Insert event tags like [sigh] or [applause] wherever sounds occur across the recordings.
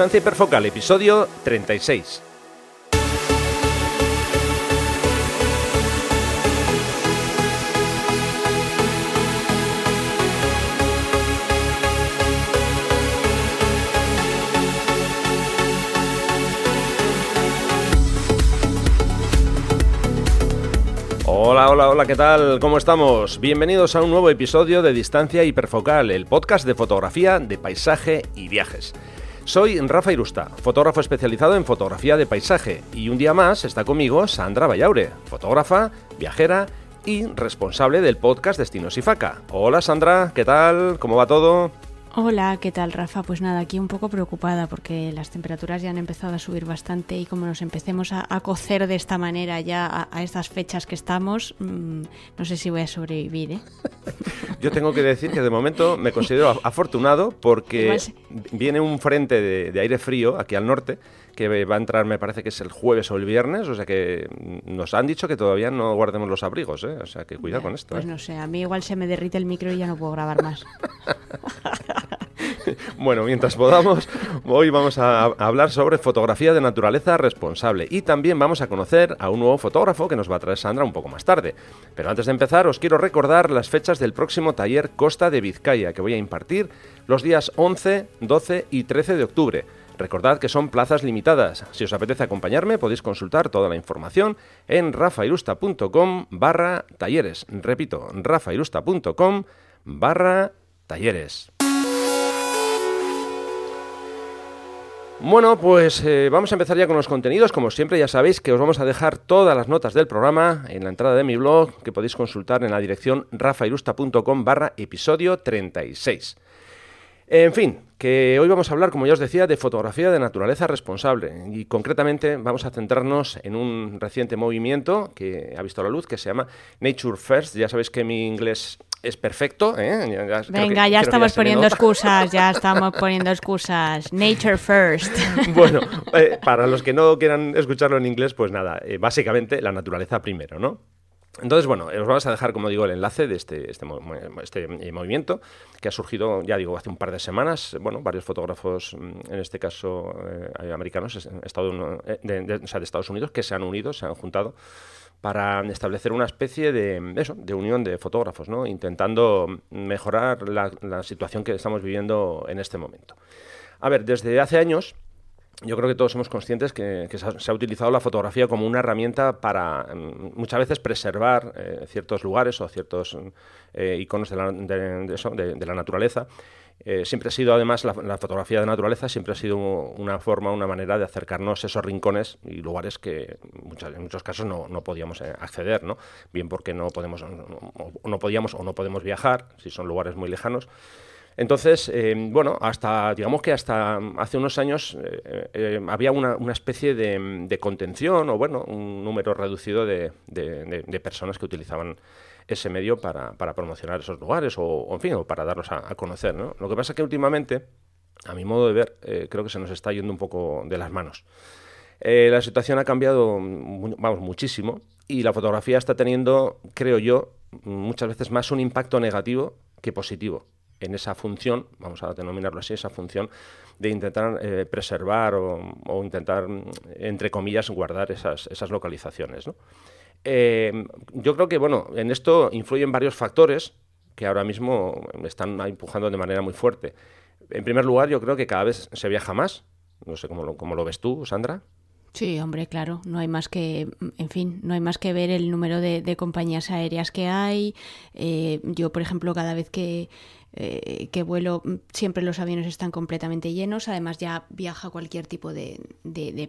Distancia Hiperfocal, episodio 36. Hola, hola, hola, ¿qué tal? ¿Cómo estamos? Bienvenidos a un nuevo episodio de Distancia Hiperfocal, el podcast de fotografía, de paisaje y viajes. Soy Rafa Irusta, fotógrafo especializado en fotografía de paisaje, y un día más está conmigo Sandra Vallaure, fotógrafa, viajera y responsable del podcast Destinos y Faca. Hola Sandra, ¿qué tal? ¿Cómo va todo? Hola, ¿qué tal Rafa? Pues nada, aquí un poco preocupada porque las temperaturas ya han empezado a subir bastante y como nos empecemos a, cocer de esta manera ya a, estas fechas que estamos, mm, no sé si voy a sobrevivir. ¿eh? [laughs] Yo tengo que decir que de momento me considero afortunado porque viene un frente de aire frío aquí al norte que va a entrar, me parece que es el jueves o el viernes, o sea que nos han dicho que todavía no guardemos los abrigos, ¿eh? o sea que cuidado con esto. Pues ¿eh? no sé, a mí igual se me derrite el micro y ya no puedo grabar más. [laughs] bueno, mientras podamos, hoy vamos a hablar sobre fotografía de naturaleza responsable y también vamos a conocer a un nuevo fotógrafo que nos va a traer Sandra un poco más tarde. Pero antes de empezar, os quiero recordar las fechas del próximo taller Costa de Vizcaya que voy a impartir los días 11, 12 y 13 de octubre. Recordad que son plazas limitadas. Si os apetece acompañarme, podéis consultar toda la información en rafairusta.com barra talleres. Repito, rafairusta.com barra talleres. Bueno, pues eh, vamos a empezar ya con los contenidos. Como siempre, ya sabéis que os vamos a dejar todas las notas del programa en la entrada de mi blog, que podéis consultar en la dirección rafairusta.com barra episodio 36. En fin, que hoy vamos a hablar, como ya os decía, de fotografía de naturaleza responsable y concretamente vamos a centrarnos en un reciente movimiento que ha visto la luz que se llama Nature First. Ya sabéis que mi inglés es perfecto. ¿eh? Venga, ya estamos poniendo excusas, ya [laughs] estamos poniendo excusas. Nature first. [laughs] Bueno, eh, para los que no quieran escucharlo en inglés, pues nada, eh, básicamente la naturaleza primero, ¿no? Entonces, bueno, os vamos a dejar, como digo, el enlace de este, este, este eh, movimiento que ha surgido, ya digo, hace un par de semanas. Bueno, varios fotógrafos, mm, en este caso eh, americanos, eh, de, o sea, de Estados Unidos, que se han unido, se han juntado para establecer una especie de, eso, de unión de fotógrafos, ¿no? intentando mejorar la situación que estamos viviendo en este momento. A ver, desde hace años yo creo que todos somos conscientes que, se, ha, utilizado la fotografía como una herramienta para mm, muchas veces preservar eh, ciertos lugares o ciertos eh, iconos de la, de, la naturaleza. Eh, siempre ha sido, además, la, fotografía de naturaleza siempre ha sido una forma, una manera de acercarnos a esos rincones y lugares que en muchos casos no, no podíamos acceder, ¿no? Bien porque no podemos, no podíamos o no podemos viajar, si son lugares muy lejanos. Entonces, eh, bueno, hasta, digamos que hasta hace unos años eh, eh, había una, especie de, contención o, bueno, un número reducido de, personas que utilizaban ese medio para, promocionar esos lugares o, en fin, o para darlos a, conocer, ¿no? Lo que pasa es que últimamente, a mi modo de ver, creo que se nos está yendo un poco de las manos. la situación ha cambiado, vamos, muchísimo y la fotografía está teniendo, creo yo, muchas veces más un impacto negativo que positivo en esa función, vamos a denominarlo así, esa función de intentar eh, preservar o, intentar, entre comillas, guardar esas, esas localizaciones. Eh, yo creo que, bueno, en esto influyen varios factores que ahora mismo están empujando de manera muy fuerte. En primer lugar, yo creo que cada vez se viaja más. No sé cómo lo, cómo lo ves tú, Sandra. Sí, hombre, claro, no hay más que, en fin, no hay más que ver el número de, compañías aéreas que hay. Eh, yo, por ejemplo, cada vez que eh, que vuelo, mm, siempre los aviones están completamente llenos, además ya viaja cualquier tipo de,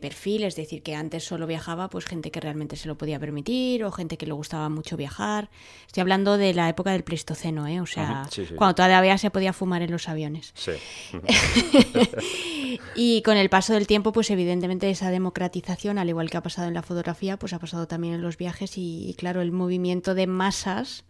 perfil, es decir, que antes solo viajaba pues gente que realmente se lo podía permitir o gente que le gustaba mucho viajar. Estoy hablando de la época del Pleistoceno, ¿eh? o sea, cuando todavía se podía fumar en los aviones. Sí. [laughs] y con el paso del tiempo, pues evidentemente esa democratización, al igual que ha pasado en la fotografía, pues ha pasado también en los viajes y claro, el movimiento de masas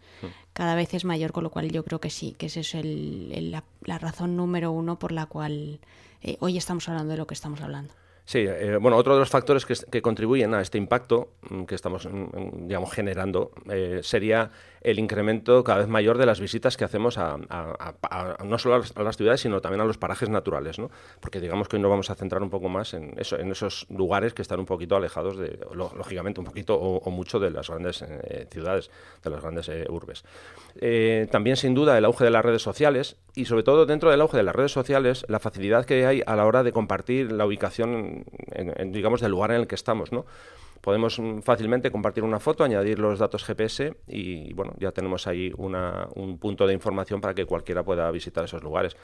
cada vez es mayor, con lo cual yo creo que sí, que esa es el, la, razón número uno por la cual eh, hoy estamos hablando de lo que estamos hablando. Sí, eh, bueno, otro de los factores que, contribuyen a este impacto mm, que estamos, mm, digamos, generando eh, sería el incremento cada vez mayor de las visitas que hacemos a, no solo a las, ciudades, sino también a los parajes naturales, ¿no? Porque digamos que hoy nos vamos a centrar un poco más en, eso, en esos lugares que están un poquito alejados, de, lógicamente, un poquito o, mucho de las grandes eh, ciudades, de las grandes urbes. también, sin duda, el auge de las redes sociales y, sobre todo, dentro del auge de las redes sociales, la facilidad que hay a la hora de compartir la ubicación digamos, del lugar en el que estamos, ¿no? Podemos mm, fácilmente compartir una foto, añadir los datos GPS y, bueno, ya tenemos ahí un punto de información para que cualquiera pueda visitar esos lugares.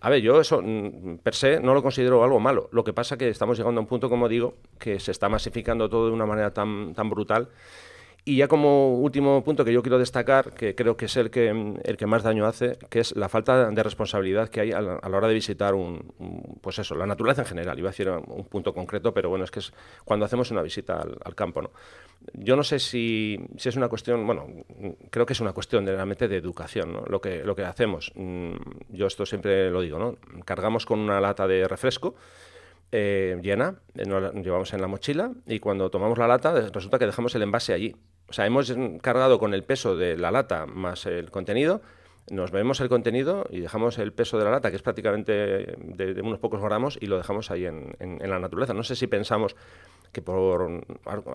A ver, yo eso mm, per se no lo considero algo malo. Lo que pasa es que estamos llegando a un punto, como digo, que se está masificando todo de una manera tan, tan brutal y ya como último punto que yo quiero destacar, que creo que es el que, el que más daño hace, que es la falta de responsabilidad que hay a la, hora de visitar un, pues eso, la naturaleza en general. Iba a decir un punto concreto, pero bueno, es que es cuando hacemos una visita al, campo, ¿no? Yo no sé si, si, es una cuestión, bueno, creo que es una cuestión de, realmente de educación, ¿no? Lo que, lo que hacemos, mm, yo esto siempre lo digo, ¿no? Cargamos con una lata de refresco, eh, llena, eh, nos la llevamos en la mochila y cuando tomamos la lata resulta que dejamos el envase allí. O sea, hemos cargado con el peso de la lata más el contenido, nos vemos el contenido y dejamos el peso de la lata, que es prácticamente de, unos pocos gramos, y lo dejamos ahí en, la naturaleza. No sé si pensamos que por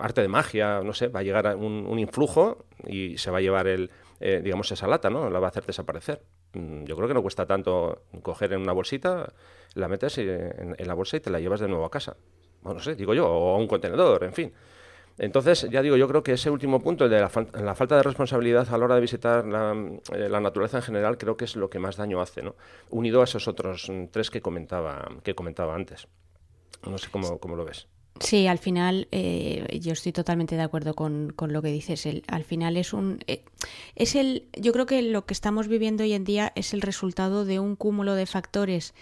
arte de magia, no sé, va a llegar un, influjo y se va a llevar el, eh, digamos, esa lata, ¿no? La va a hacer desaparecer. Mm, yo creo que no cuesta tanto coger en una bolsita, la metes en, en la bolsa y te la llevas de nuevo a casa. Bueno, no sé, digo yo, o a un contenedor, en fin. Entonces, ya digo, yo creo que ese último punto, el de la, falta de responsabilidad a la hora de visitar eh, la, naturaleza en general, creo que es lo que más daño hace, ¿no? Unido a esos otros tres que comentaba, que comentaba antes. No sé cómo, lo ves. Sí, al final eh, yo estoy totalmente de acuerdo con, lo que dices. Al final es un eh, es el yo creo que lo que estamos viviendo hoy en día es el resultado de un cúmulo de factores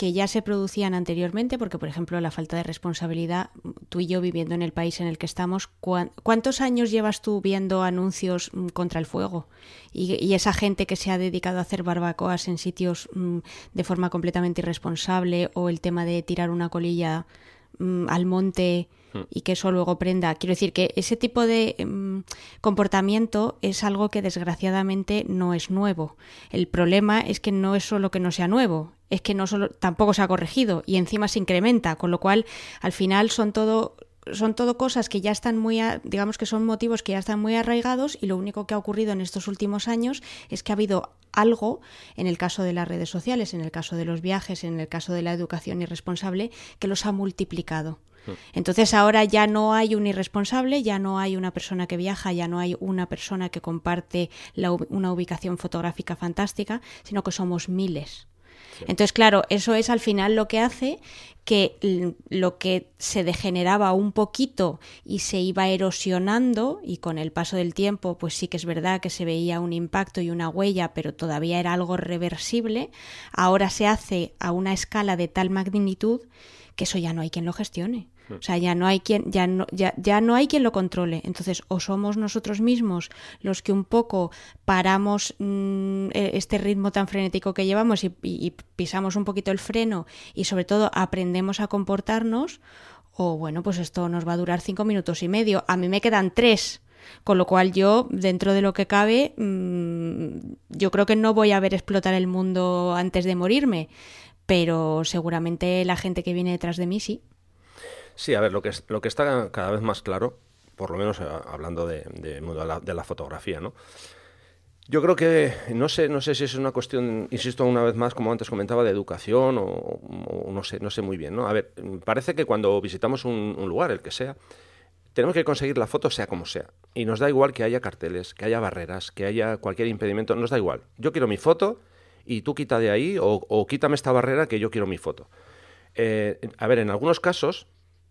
que ya se producían anteriormente, porque por ejemplo la falta de responsabilidad, tú y yo viviendo en el país en el que estamos, ¿cuántos años llevas tú viendo anuncios mm, contra el fuego? Y, esa gente que se ha dedicado a hacer barbacoas en sitios mm, de forma completamente irresponsable, o el tema de tirar una colilla mm, al monte Hmm. y que eso luego prenda. Quiero decir que ese tipo de comportamiento es algo que desgraciadamente no es nuevo. El problema es que no es solo que no sea nuevo, es que no solo tampoco se ha corregido y encima se incrementa, con lo cual al final son todo son todo cosas que ya están muy, digamos que son motivos que ya están muy arraigados y lo único que ha ocurrido en estos últimos años es que ha habido algo, en el caso de las redes sociales, en el caso de los viajes, en el caso de la educación irresponsable, que los ha multiplicado. Hmm. Entonces ahora ya no hay un irresponsable, ya no hay una persona que viaja, ya no hay una persona que comparte una ubicación fotográfica fantástica, sino que somos miles. Entonces, claro, eso es al final lo que hace que lo que se degeneraba un poquito y se iba erosionando y con el paso del tiempo pues sí que es verdad que se veía un impacto y una huella pero todavía era algo reversible ahora se hace a una escala de tal magnitud que eso ya no hay quien lo gestione. Hmm. O sea, ya no hay quien, ya no, ya, ya no hay quien lo controle. Entonces, o somos nosotros mismos los que un poco paramos mm, e, este ritmo tan frenético que llevamos y, pisamos un poquito el freno y sobre todo aprendemos a comportarnos, o bueno, pues esto nos va a durar cinco minutos y medio. A mí me quedan tres. Con lo cual yo, dentro de lo que cabe, mm, yo creo que no voy a ver explotar el mundo antes de morirme pero seguramente la gente que viene detrás de mí sí. Sí, a ver, lo que, lo que está cada vez más claro, por lo menos eh, hablando de, de, la, fotografía, ¿no? Yo creo que no sé, no sé si es una cuestión, insisto una vez más, como antes comentaba, de educación o, no sé, no sé muy bien, ¿no? A ver, parece que cuando visitamos un, un, lugar, el que sea, tenemos que conseguir la foto sea como sea. Y nos da igual que haya carteles, que haya barreras, que haya cualquier impedimento, nos da igual. Yo quiero mi foto y tú quita de ahí o, quítame esta barrera que yo quiero mi foto. Eh, a ver, en algunos casos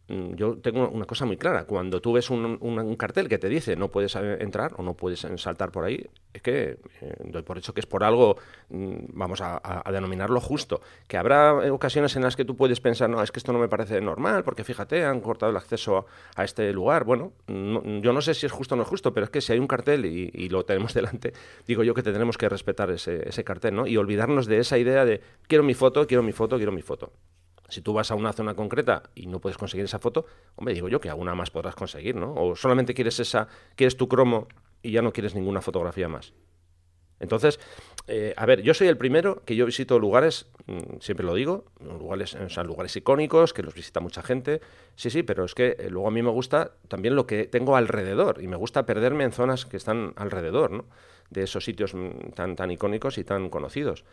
yo tengo una cosa muy clara. Cuando tú ves un, cartel que te dice no puedes entrar o no puedes saltar por ahí, es que eh, doy por hecho que es por algo, mm, vamos a, denominarlo justo. Que habrá ocasiones en las que tú puedes pensar, no, es que esto no me parece normal, porque fíjate, han cortado el acceso a, este lugar. Bueno, yo no sé si es justo o no es justo, pero es que si hay un cartel y, lo tenemos [laughs] delante, digo yo que tenemos que respetar ese, ese cartel, ¿no? Y olvidarnos de esa idea de quiero mi foto, quiero mi foto, quiero mi foto. Si tú vas a una zona concreta y no puedes conseguir esa foto, hombre, digo yo que alguna más podrás conseguir, ¿no? O solamente quieres esa, quieres tu cromo y ya no quieres ninguna fotografía más. Entonces, eh, a ver, yo soy el primero que yo visito lugares, mm, siempre lo digo, lugares, o sea, lugares icónicos, que los visita mucha gente. Sí, sí, pero es que eh, luego a mí me gusta también lo que tengo alrededor y me gusta perderme en zonas que están alrededor, ¿no? De esos sitios mm, tan, tan icónicos y tan conocidos.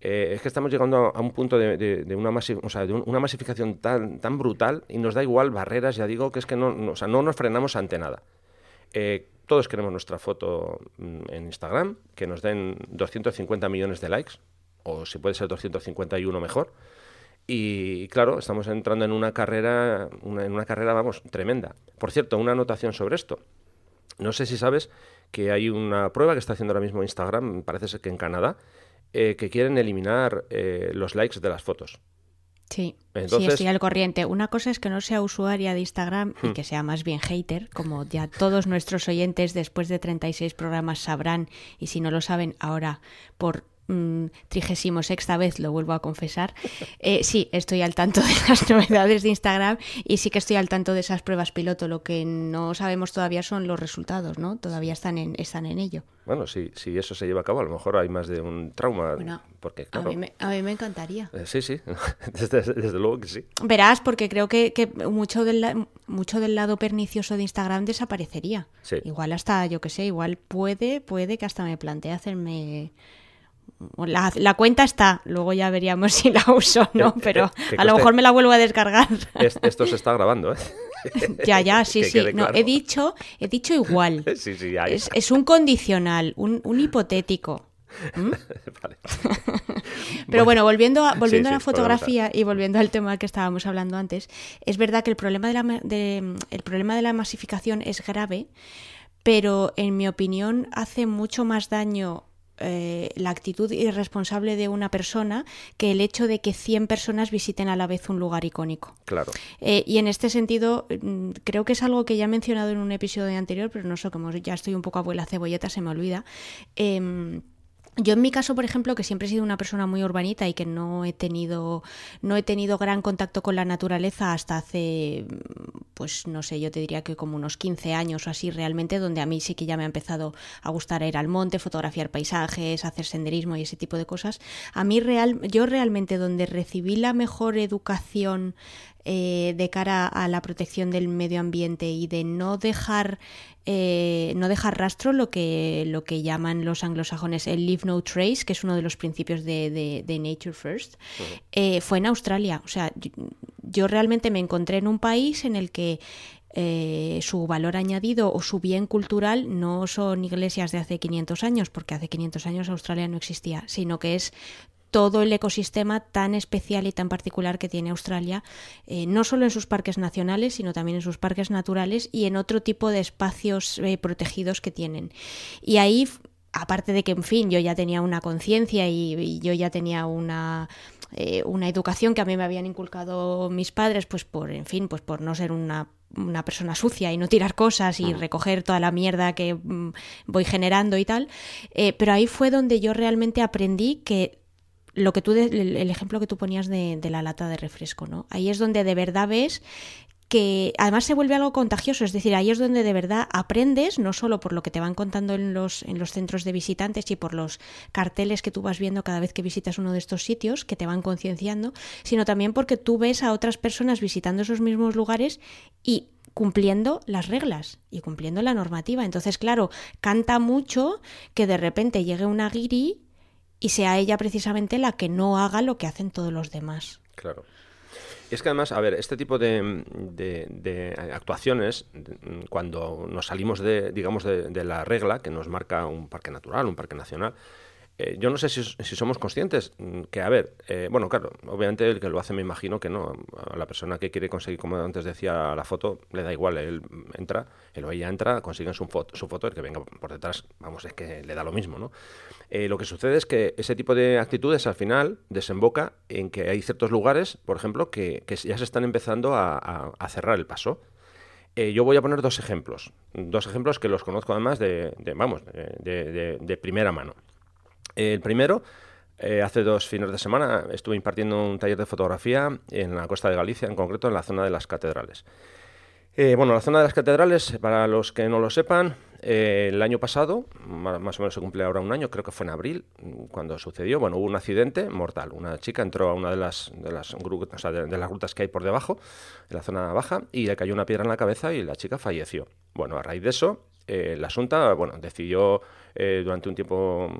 Eh, es que estamos llegando a un punto de, una, masificación tan, brutal y nos da igual barreras, ya digo, que es que no nos frenamos ante nada. Eh, todos queremos nuestra foto mm, en Instagram, que nos den 250 millones de likes, o si puede ser 251 mejor. Y claro, estamos entrando en una carrera, en una carrera, vamos, tremenda. Por cierto, una anotación sobre esto. No sé si sabes que hay una prueba que está haciendo ahora mismo Instagram, parece ser que en Canadá, eh, que quieren eliminar eh, los likes de las fotos. Sí, sí, estoy al corriente. Una cosa es que no sea usuaria de Instagram y hmm. que sea más bien hater, como ya todos nuestros oyentes después de 36 programas sabrán, y si no lo saben ahora por trigésimo sexta vez, lo vuelvo a confesar. Eh, sí, estoy al tanto de las [laughs] novedades de Instagram y sí que estoy al tanto de esas pruebas piloto. Lo que no sabemos todavía son los resultados, ¿no? Todavía están en, están en ello. Bueno, si, si eso se lleva a cabo, a lo mejor hay más de un trauma. porque, a, mí me, a, mí me, encantaría. Eh, sí, sí, [laughs] desde, luego que sí. Verás, porque creo que, que mucho, del, mucho del lado pernicioso de Instagram desaparecería. Igual hasta, yo que sé, igual puede, puede que hasta me plantee hacerme la, cuenta está, luego ya veríamos [laughs] si la uso o no, pero a lo mejor me la vuelvo a descargar. esto se está grabando, ¿eh? [laughs] ya, ya, [laughs] sí, sí. No, he dicho, he dicho igual. es, un condicional, un, hipotético. ¿Mm? Pero bueno, volviendo a, volviendo a la fotografía y volviendo al tema que estábamos hablando antes, es verdad que el problema de la, de, el problema de la masificación es grave, pero en mi opinión hace mucho más daño eh, la actitud irresponsable de una persona que el hecho de que 100 personas visiten a la vez un lugar icónico. Claro. Eh, y en este sentido, mm, creo que es algo que ya he mencionado en un episodio anterior, pero no sé, como ya estoy un poco abuela cebolleta, se me olvida. Em, yo en mi caso, por ejemplo, que siempre he sido una persona muy urbanita y que no he tenido no he tenido gran contacto con la naturaleza hasta hace pues no sé, yo te diría que como unos 15 años o así realmente donde a mí sí que ya me ha empezado a gustar ir al monte, fotografiar paisajes, hacer senderismo y ese tipo de cosas. A mí real yo realmente donde recibí la mejor educación eh, de cara a la protección del medio ambiente y de no dejar eh, no dejar rastro lo que lo que llaman los anglosajones el leave no trace que es uno de los principios de, de, Nature First eh, fue en Australia. O sea yo, realmente me encontré en un país en el que su valor añadido o su bien cultural no son iglesias de hace 500 años, porque hace 500 años Australia no existía, sino que es todo el ecosistema tan especial y tan particular que tiene Australia, eh, no solo en sus parques nacionales, sino también en sus parques naturales y en otro tipo de espacios eh, protegidos que tienen. Y ahí, aparte de que, en fin, yo ya tenía una conciencia y, yo ya tenía una, eh, una educación que a mí me habían inculcado mis padres, pues por, en fin, pues por no ser una una persona sucia y no tirar cosas y recoger toda la mierda que mm, voy generando y tal. pero ahí fue donde yo realmente aprendí que lo que tú el, ejemplo que tú ponías de, la lata de refresco, ¿no? Ahí es donde de verdad ves que además se vuelve algo contagioso, es decir, ahí es donde de verdad aprendes, no solo por lo que te van contando en los, en los centros de visitantes y por los carteles que tú vas viendo cada vez que visitas uno de estos sitios, que te van concienciando, sino también porque tú ves a otras personas visitando esos mismos lugares y cumpliendo las reglas y cumpliendo la normativa. Entonces, claro, canta mucho que de repente llegue una guiri y sea ella precisamente la que no haga lo que hacen todos los demás. Claro. Es que además, a ver, este tipo de, de, actuaciones, cuando nos salimos de, digamos, de, la regla que nos marca un parque natural, un parque nacional, eh, yo no sé si, somos conscientes mm, que, a ver, eh, bueno, claro, obviamente el que lo hace me imagino que no. A la persona que quiere conseguir, como antes decía, la foto, le da igual, él entra, él o ella entra, consiguen su foto, su foto, el que venga por detrás, vamos, es que le da lo mismo, ¿no? Eh, lo que sucede es que ese tipo de actitudes al final desemboca en que hay ciertos lugares, por ejemplo, que, ya se están empezando a, cerrar el paso. yo voy a poner dos ejemplos, dos ejemplos que los conozco además de, vamos, de primera mano. El primero, Eh, hace dos fines de semana estuve impartiendo un taller de fotografía en la costa de Galicia, en concreto en la zona de las catedrales. Eh, bueno, la zona de las catedrales, para los que no lo sepan, eh, el año pasado, más o menos se cumple ahora un año, creo que fue en abril, mm, cuando sucedió, bueno, hubo un accidente mortal. Una chica entró a una de las, de las, de las rutas que hay por debajo, en la zona baja, y le cayó una piedra en la cabeza y la chica falleció. Bueno, a raíz de eso, eh, la Asunta bueno, decidió eh, durante un tiempo,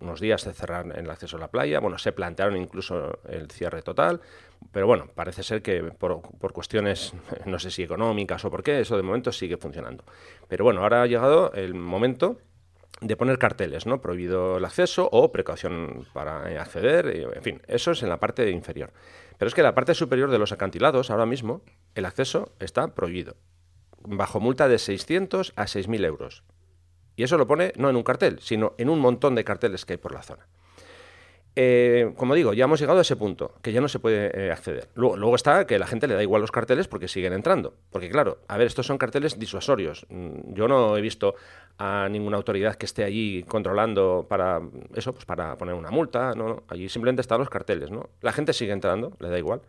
unos días, cerrar el acceso a la playa. Bueno, se plantearon incluso el cierre total, pero bueno, parece ser que por, cuestiones, [laughs] no sé si económicas o por qué, eso de momento sigue funcionando. Pero bueno, ahora ha llegado el momento de poner carteles, ¿no? Prohibido el acceso o precaución para acceder, en fin, eso es en la parte inferior. Pero es que en la parte superior de los acantilados, ahora mismo, el acceso está prohibido bajo multa de 600 a 6.000 euros. Y eso lo pone no en un cartel, sino en un montón de carteles que hay por la zona. Eh, como digo, ya hemos llegado a ese punto, que ya no se puede eh, acceder. Luego, está que la gente le da igual los carteles porque siguen entrando. Porque claro, a ver, estos son carteles disuasorios. Mm, yo no he visto a ninguna autoridad que esté allí controlando para eso, pues para poner una multa. No, allí simplemente están los carteles, ¿no? La gente sigue entrando, le da igual.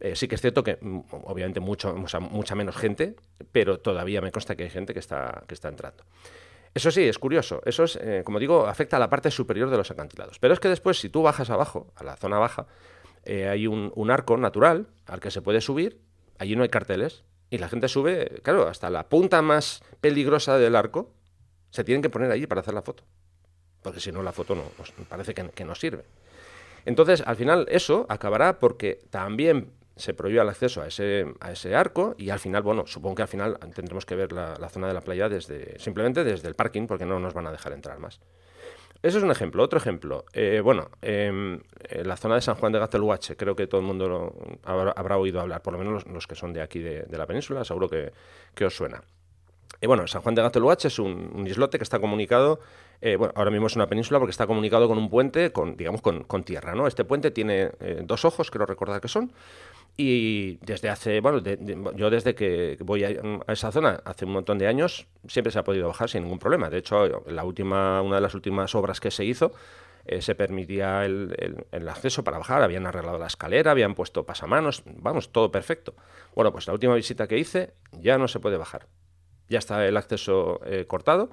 Eh, sí que es cierto que, mm, obviamente, mucho, mucha menos gente, pero todavía me consta que hay gente que está, que está entrando. Eso sí, es curioso. Eso es, eh, como digo, afecta a la parte superior de los acantilados. Pero es que después, si tú bajas abajo, a la zona baja, eh, hay un, arco natural al que se puede subir. Allí no hay carteles. Y la gente sube, claro, hasta la punta más peligrosa del arco. Se tienen que poner allí para hacer la foto. Porque si no, la foto no, pues, parece que, que no sirve. Entonces, al final, eso acabará porque también se prohíbe el acceso a ese, a ese arco y al final, bueno, supongo que al final tendremos que ver la, zona de la playa desde simplemente desde el parking porque no nos van a dejar entrar más. Eso es un ejemplo. Otro ejemplo, eh, bueno, em, en la zona de San Juan de Gateluache, creo que todo el mundo habrá, oído hablar, por lo menos los, que son de aquí de, la península, seguro que, os suena. Y bueno, San Juan de Gateluache es un, islote que está comunicado, eh, bueno, ahora mismo es una península porque está comunicado con un puente, con, digamos, con, tierra, ¿no? Este puente tiene eh, dos ojos, creo recordar que son, y desde hace, bueno, yo desde que voy a, esa zona, hace un montón de años, siempre se ha podido bajar sin ningún problema. De hecho, la última, una de las últimas obras que se hizo, eh, se permitía el, acceso para bajar, habían arreglado la escalera, habían puesto pasamanos, vamos, todo perfecto. Bueno, pues la última visita que hice ya no se puede bajar. Ya está el acceso eh, cortado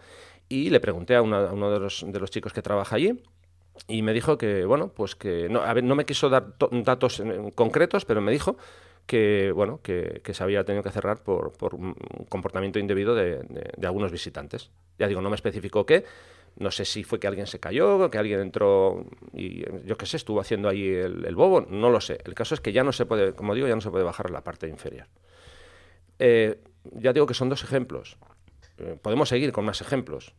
y le pregunté a, a uno de los, de los chicos que trabaja allí y me dijo que, bueno, pues que no, a ver, no me quiso dar datos concretos, pero me dijo que, bueno, que, se había tenido que cerrar por, por un comportamiento indebido de, algunos visitantes. Ya digo, no me especificó qué, no sé si fue que alguien se cayó, que alguien entró y yo qué sé, estuvo haciendo ahí el, bobo, no lo sé. El caso es que ya no se puede, como digo, ya no se puede bajar la parte inferior. Eh, ya digo que son dos ejemplos. Eh, podemos seguir con más ejemplos.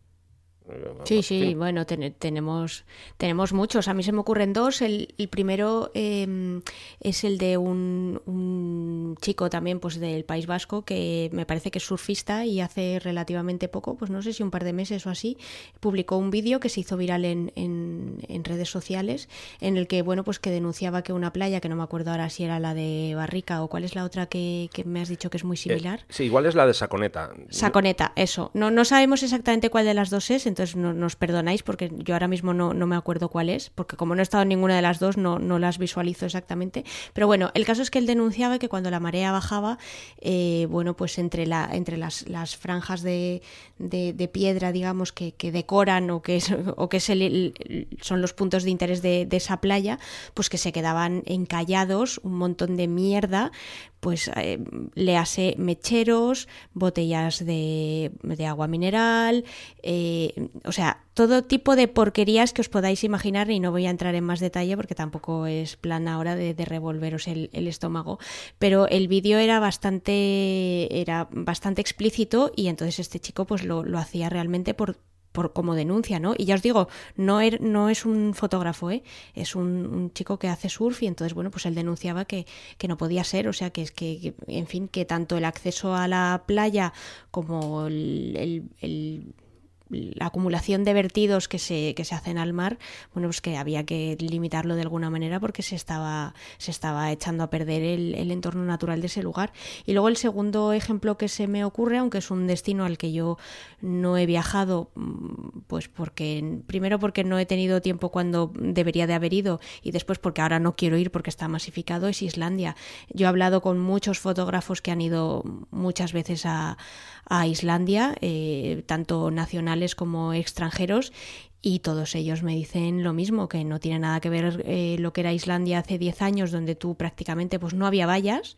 Sí, sí, bueno, tenemos, tenemos muchos. A mí se me ocurren dos. El, primero em, es el de un, chico también pues del País Vasco que me parece que es surfista y hace relativamente poco, pues no sé si un par de meses o así, publicó un vídeo que se hizo viral en, en, redes sociales en el que, bueno, pues que denunciaba que una playa, que no me acuerdo ahora si era la de Barrica o cuál es la otra que, me has dicho que es muy eh, similar. sí, igual es la de Saconeta. Saconeta, eso. No, no sabemos exactamente cuál de las dos es, entonces no, nos perdonáis porque yo ahora mismo no, me acuerdo cuál es, porque como no he estado en ninguna de las dos no, no las visualizo exactamente. Pero bueno, el caso es que él denunciaba que cuando la marea bajaba, eh, bueno, pues entre, la, entre las, franjas de, piedra, digamos, que, decoran o que, es, o que son los puntos de interés de, de esa playa, pues que se quedaban encallados un montón de mierda, pues eh, le hace mecheros, botellas de, agua mineral, eh, o sea, todo tipo de porquerías que os podáis imaginar y no voy a entrar en más detalle porque tampoco es plan ahora de, revolveros el, estómago, pero el vídeo era bastante, era bastante explícito y entonces este chico pues lo, lo hacía realmente por, por, como denuncia, ¿no? Y ya os digo, no, er, no es un fotógrafo, ¿eh? es un, chico que hace surf y entonces, bueno, pues él denunciaba que, que no podía ser, o sea, que es que, en fin, que tanto el acceso a la playa como el, la acumulación de vertidos que se, que se hacen al mar, bueno, pues que había que limitarlo de alguna manera porque se estaba, se estaba echando a perder el, el entorno natural de ese lugar. Y luego el segundo ejemplo que se me ocurre, aunque es un destino al que yo no he viajado, mm, pues porque, primero porque no he tenido tiempo cuando debería de haber ido y después porque ahora no quiero ir porque está masificado, es Islandia. Yo he hablado con muchos fotógrafos que han ido muchas veces a, a Islandia, eh, tanto como extranjeros, y todos ellos me dicen lo mismo, que no tiene nada que ver eh, lo que era Islandia hace 10 años, donde tú prácticamente pues no había vallas,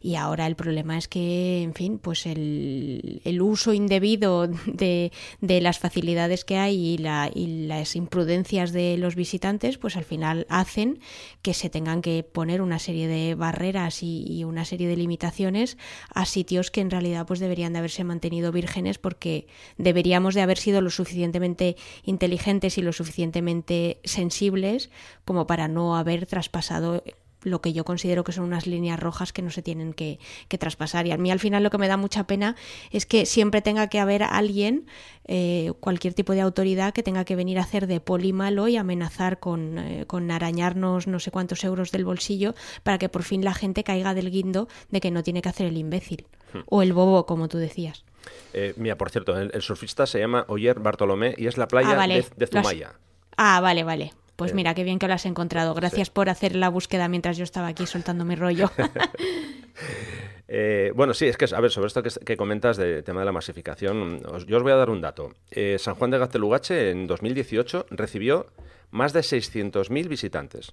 y ahora el problema es que, en fin, pues el, el uso indebido de, de, las facilidades que hay y, la, y, las imprudencias de los visitantes, pues al final hacen que se tengan que poner una serie de barreras y, y una serie de limitaciones a sitios que en realidad pues deberían de haberse mantenido vírgenes porque deberíamos de haber sido lo suficientemente inteligentes y lo suficientemente sensibles como para no haber traspasado lo que yo considero que son unas líneas rojas que no se tienen que, que, traspasar. Y a mí al final lo que me da mucha pena es que siempre tenga que haber alguien, eh, cualquier tipo de autoridad, que tenga que venir a hacer de poli malo y amenazar con, eh, con arañarnos no sé cuántos euros del bolsillo para que por fin la gente caiga del guindo de que no tiene que hacer el imbécil hmm. o el bobo, como tú decías. Eh, mira, por cierto, el, el, surfista se llama Oyer Bartolomé y es la playa ah, vale. de, de, Zumaya. Has... Ah, vale, vale. Pues eh, mira, qué bien que lo has encontrado. Gracias sí. por hacer la búsqueda mientras yo estaba aquí soltando mi rollo. [laughs] [laughs] eh, bueno, sí, es que, a ver, sobre esto que, que comentas del tema de la masificación, os, yo os voy a dar un dato. Eh, San Juan de Gaztelugache en 2018 recibió más de 600.000 visitantes.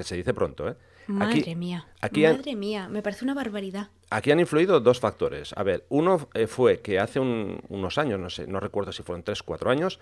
Que se dice pronto, ¿eh? Madre aquí, mía, aquí madre han, mía, me parece una barbaridad. Aquí han influido dos factores. A ver, uno eh, fue que hace un, unos años, no sé, no recuerdo si fueron tres, cuatro años,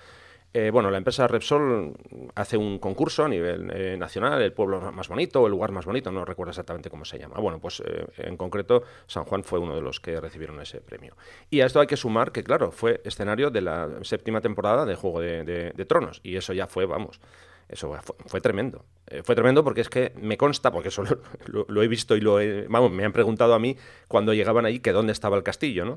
eh, bueno, la empresa Repsol hace un concurso a nivel eh, nacional, el pueblo más bonito el lugar más bonito, no recuerdo exactamente cómo se llama. Bueno, pues eh, en concreto San Juan fue uno de los que recibieron ese premio. Y a esto hay que sumar que, claro, fue escenario de la séptima temporada de Juego de, de, de Tronos y eso ya fue, vamos, eso fue, fue tremendo. Eh, fue tremendo porque es que me consta, porque eso lo, lo, lo, he visto y lo he, vamos, me han preguntado a mí cuando llegaban ahí que dónde estaba el castillo, ¿no?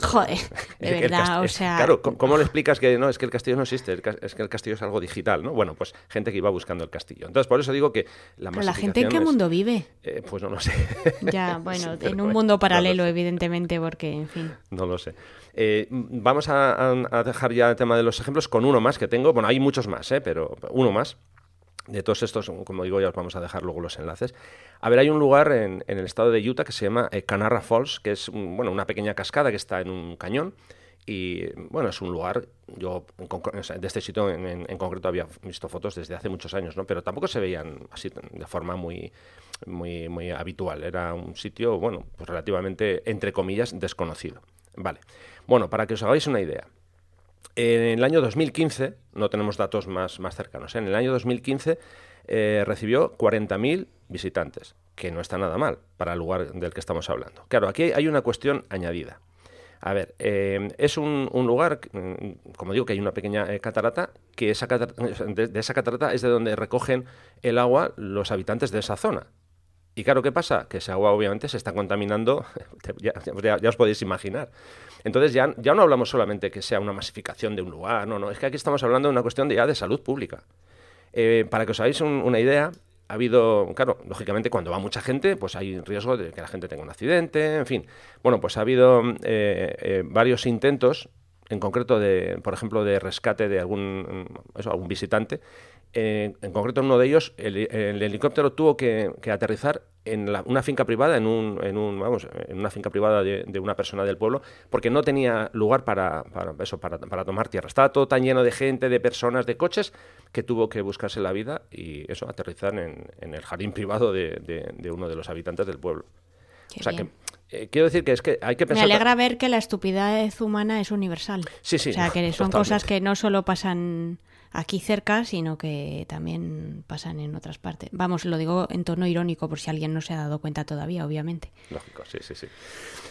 Joder, [laughs] de verdad, o sea... Claro, ¿cómo le explicas que no, es que el castillo no existe, es que el castillo es algo digital, ¿no? Bueno, pues gente que iba buscando el castillo. Entonces, por eso digo que la Pero la gente en qué es, mundo vive? Eh, pues no lo sé. Ya, [laughs] bueno, sí, en un mundo paralelo, no evidentemente, porque, en fin... No lo sé. Eh, vamos a, a, dejar ya el tema de los ejemplos con uno más que tengo. Bueno, hay muchos más, ¿eh? pero uno más. De todos estos, como digo, ya os vamos a dejar luego los enlaces. A ver, hay un lugar en, el estado de Utah que se llama eh, Canara Falls, que es un, bueno, una pequeña cascada que está en un cañón. Y bueno, es un lugar, yo de este sitio en, en, en, concreto había visto fotos desde hace muchos años, ¿no? pero tampoco se veían así de forma muy, muy, muy habitual. Era un sitio, bueno, pues relativamente, entre comillas, desconocido. Vale. Bueno, para que os hagáis una idea, en el año 2015, no tenemos datos más, más cercanos, ¿eh? en el año 2015 eh, recibió 40.000 visitantes, que no está nada mal para el lugar del que estamos hablando. Claro, aquí hay una cuestión añadida. A ver, eh, es un, lugar, mm, como digo, que hay una pequeña eh, catarata, que esa catarata, de, esa catarata es de donde recogen el agua los habitantes de esa zona. Y claro, ¿qué pasa? Que ese agua obviamente se está contaminando, [laughs] ya, os podéis imaginar. Entonces ya, ya, no hablamos solamente que sea una masificación de un lugar, no, no, es que aquí estamos hablando de una cuestión de, ya de salud pública. Eh, para que os hagáis un, una idea, ha habido, claro, lógicamente cuando va mucha gente, pues hay riesgo de que la gente tenga un accidente, en fin. Bueno, pues ha habido eh, eh, varios intentos, en concreto de, por ejemplo, de rescate de algún, algún visitante, eh, en concreto en uno de ellos, el, el helicóptero tuvo que, que aterrizar en la, una finca privada, en, un, en, un, vamos, en una finca privada de, de, una persona del pueblo, porque no tenía lugar para, para eso, para, para, tomar tierra. Estaba todo tan lleno de gente, de personas, de coches, que tuvo que buscarse la vida y eso, aterrizar en, en el jardín privado de, de, uno de los habitantes del pueblo. Qué o sea bien. que eh, quiero decir que es que hay que pensar. Me alegra ver que la estupidez humana es universal. Sí, sí. O sea, que [laughs] son totalmente. cosas que no solo pasan aquí cerca, sino que también pasan en otras partes. Vamos, lo digo en tono irónico por si alguien no se ha dado cuenta todavía, obviamente. Lógico, sí, sí, sí.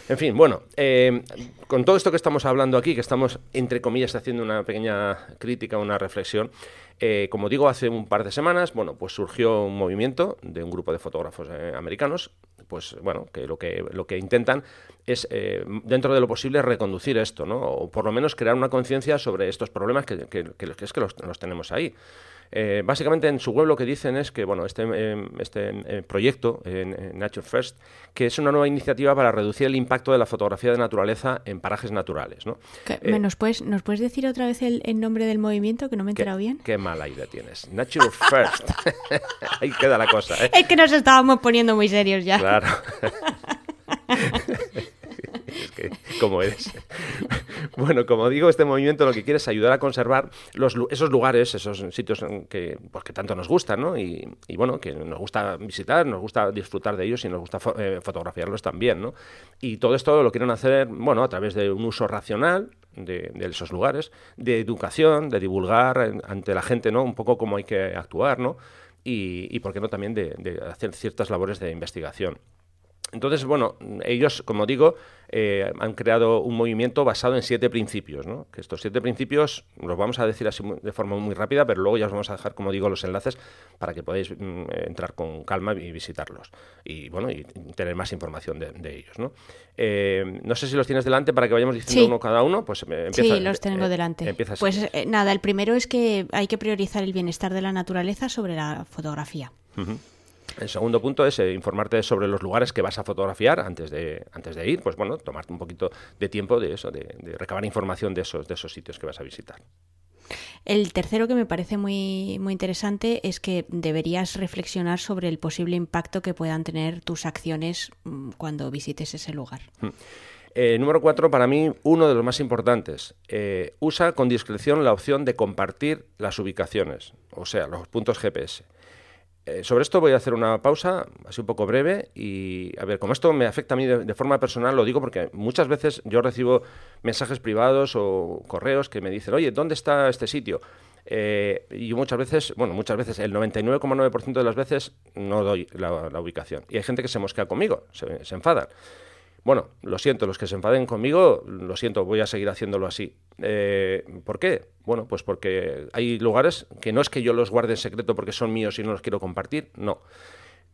En fin, bueno, eh, con todo esto que estamos hablando aquí, que estamos, entre comillas, haciendo una pequeña crítica, una reflexión, eh, como digo, hace un par de semanas, bueno, pues surgió un movimiento de un grupo de fotógrafos eh, americanos pues bueno, que lo que, lo que intentan es, eh, dentro de lo posible, reconducir esto, ¿no? O por lo menos crear una conciencia sobre estos problemas que, es que los, los tenemos ahí. Eh, básicamente en su web lo que dicen es que bueno, este, eh, este eh, proyecto, Nature First, que es una nueva iniciativa para reducir el impacto de la fotografía de naturaleza en parajes naturales. ¿no? ¿Nos, puedes, ¿Nos puedes decir otra vez el, nombre del movimiento que no me he enterado bien? Qué mala idea tienes. Nature First. [laughs] Ahí queda la cosa. Es que nos estábamos poniendo muy serios ya. Claro. [laughs] [laughs] como eres. [laughs] bueno, como digo, este movimiento lo que quiere es ayudar a conservar esos lugares, esos sitios que, pues, tanto nos gustan, ¿no? Y, bueno, que nos gusta visitar, nos gusta disfrutar de ellos y nos gusta eh, fotografiarlos también, ¿no? Y todo esto lo quieren hacer, bueno, a través de un uso racional de, esos lugares, de educación, de divulgar ante la gente, ¿no? Un poco cómo hay que actuar, ¿no? Y, y por qué no también de hacer ciertas labores de investigación. Entonces, bueno, ellos, como digo, eh, han creado un movimiento basado en siete principios, ¿no? Que estos siete principios los vamos a decir así de forma muy rápida, pero luego ya os vamos a dejar, como digo, los enlaces para que podáis mm, entrar con calma y visitarlos. Y, bueno, y tener más información de, ellos, ¿no? Eh, no sé si los tienes delante para que vayamos diciendo uno cada uno, pues eh, empieza. Sí, los tengo delante. pues nada, el primero es que hay que priorizar el bienestar de la naturaleza sobre la fotografía. El segundo punto es eh, informarte sobre los lugares que vas a fotografiar antes de, antes de ir, pues bueno, tomarte un poquito de tiempo de eso, de, recabar información de esos, de esos sitios que vas a visitar. El tercero que me parece muy, muy interesante es que deberías reflexionar sobre el posible impacto que puedan tener tus acciones mm, cuando visites ese lugar. Hmm. Eh, número cuatro, para mí, uno de los más importantes. Eh, usa con discreción la opción de compartir las ubicaciones, o sea, los puntos GPS. Eh, sobre esto voy a hacer una pausa, así un poco breve, y a ver, como esto me afecta a mí de, forma personal, lo digo porque muchas veces yo recibo mensajes privados o correos que me dicen, oye, ¿dónde está este sitio? Eh, y muchas veces, bueno, muchas veces, el 99,9% de las veces no doy la, ubicación. Y hay gente que se mosquea conmigo, se, se enfadan. Bueno, lo siento, los que se enfaden conmigo, lo siento, voy a seguir haciéndolo así. Eh, ¿Por qué? Bueno, pues porque hay lugares que no es que yo los guarde en secreto porque son míos y no los quiero compartir, no.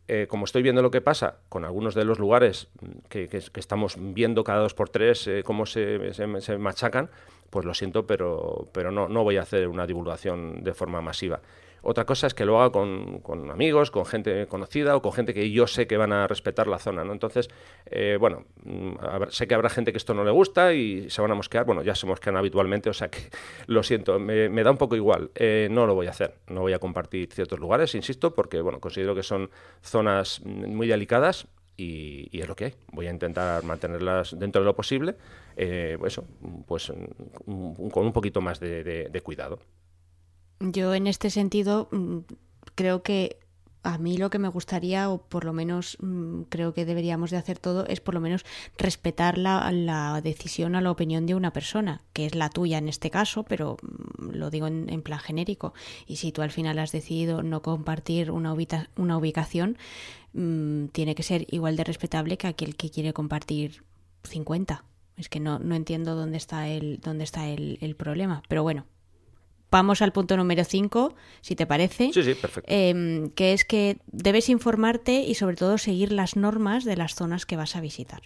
Eh, como estoy viendo lo que pasa con algunos de los lugares que, estamos viendo cada dos por tres, eh, cómo se, se, machacan, pues lo siento, pero, pero no, no voy a hacer una divulgación de forma masiva. Otra cosa es que lo haga con, amigos, con gente conocida o con gente que yo sé que van a respetar la zona, ¿no? Entonces, eh, bueno, mm, sé que habrá gente que esto no le gusta y se van a mosquear. Bueno, ya se mosquean habitualmente, o sea que [laughs] lo siento, me, da un poco igual. Eh, no lo voy a hacer. No voy a compartir ciertos lugares, insisto, porque, bueno, considero que son zonas muy delicadas y, es lo que hay. Voy a intentar mantenerlas dentro de lo posible, eh, eso, pues con un poquito más de cuidado. Yo en este sentido mm, creo que a mí lo que me gustaría, o por lo menos mm, creo que deberíamos de hacer todo, es por lo menos respetar la, la, decisión o la opinión de una persona, que es la tuya en este caso, pero mm, lo digo en, plan genérico. Y si tú al final has decidido no compartir una, una ubicación, tiene que ser igual de respetable que aquel que quiere compartir 50. Es que no, no entiendo dónde está el, dónde está el, el problema. Pero bueno, vamos al punto número 5, si te parece. Sí, sí, perfecto. Em, que es que debes informarte y sobre todo seguir las normas de las zonas que vas a visitar.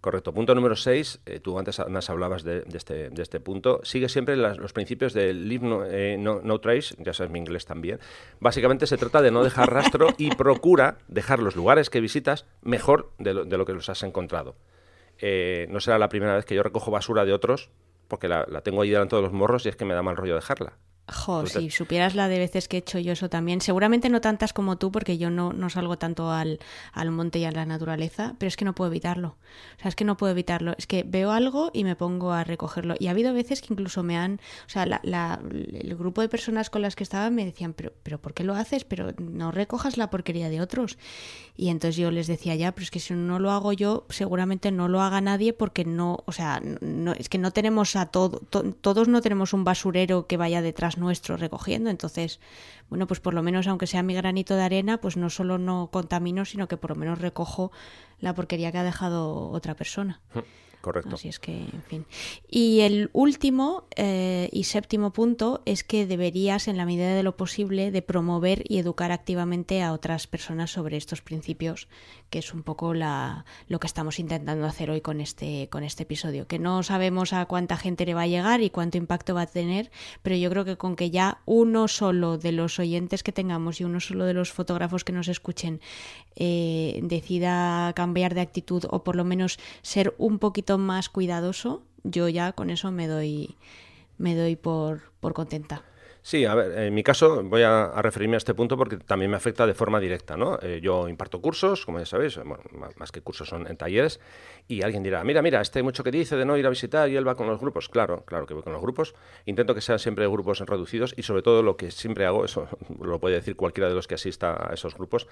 Correcto. Punto número 6, eh, tú antes hablabas de, este, de, este, punto. Sigue siempre los principios del Leave eh, no, Trace, ya sabes mi inglés también. Básicamente se trata de no dejar [laughs] rastro y procura dejar los lugares que visitas mejor de lo, que los has encontrado. Eh, no será la primera vez que yo recojo basura de otros porque la, la, tengo ahí delante de los morros y es que me da mal rollo dejarla. Jo, si supieras la de veces que he hecho yo eso también. Seguramente no tantas como tú, porque yo no, no salgo tanto al, al, monte y a la naturaleza, pero es que no puedo evitarlo. O sea, es que no puedo evitarlo. Es que veo algo y me pongo a recogerlo. Y ha habido veces que incluso me han. O sea, la, el grupo de personas con las que estaba me decían, pero, pero ¿por qué lo haces? Pero no recojas la porquería de otros. Y entonces yo les decía, ya, pero es que si no lo hago yo, seguramente no lo haga nadie, porque no. O sea, no, es que no tenemos a todo. todos no tenemos un basurero que vaya detrás nuestro recogiendo. Entonces, bueno, pues por lo menos, aunque sea mi granito de arena, pues no solo no contamino, sino que por lo menos recojo la porquería que ha dejado otra persona. Correcto. Así es que, en fin. Y el último eh, y séptimo punto es que deberías, en la medida de lo posible, de promover y educar activamente a otras personas sobre estos principios, que es un poco la, lo que estamos intentando hacer hoy con este, con este episodio. Que no sabemos a cuánta gente le va a llegar y cuánto impacto va a tener, pero yo creo que con que ya uno solo de los oyentes que tengamos y uno solo de los fotógrafos que nos escuchen eh, decida cambiar de actitud o por lo menos ser un poquito más cuidadoso, yo ya con eso me doy, me doy por, por contenta. Sí, a ver, en mi caso voy a, referirme a este punto porque también me afecta de forma directa, ¿no? Eh, yo imparto cursos, como ya sabéis, bueno, más que cursos son en talleres, y alguien dirá, mira, mira, este mucho que dice de no ir a visitar y él va con los grupos. Claro, claro que voy con los grupos. Intento que sean siempre grupos reducidos y sobre todo lo que siempre hago, eso [laughs] lo puede decir cualquiera de los que asista a esos grupos,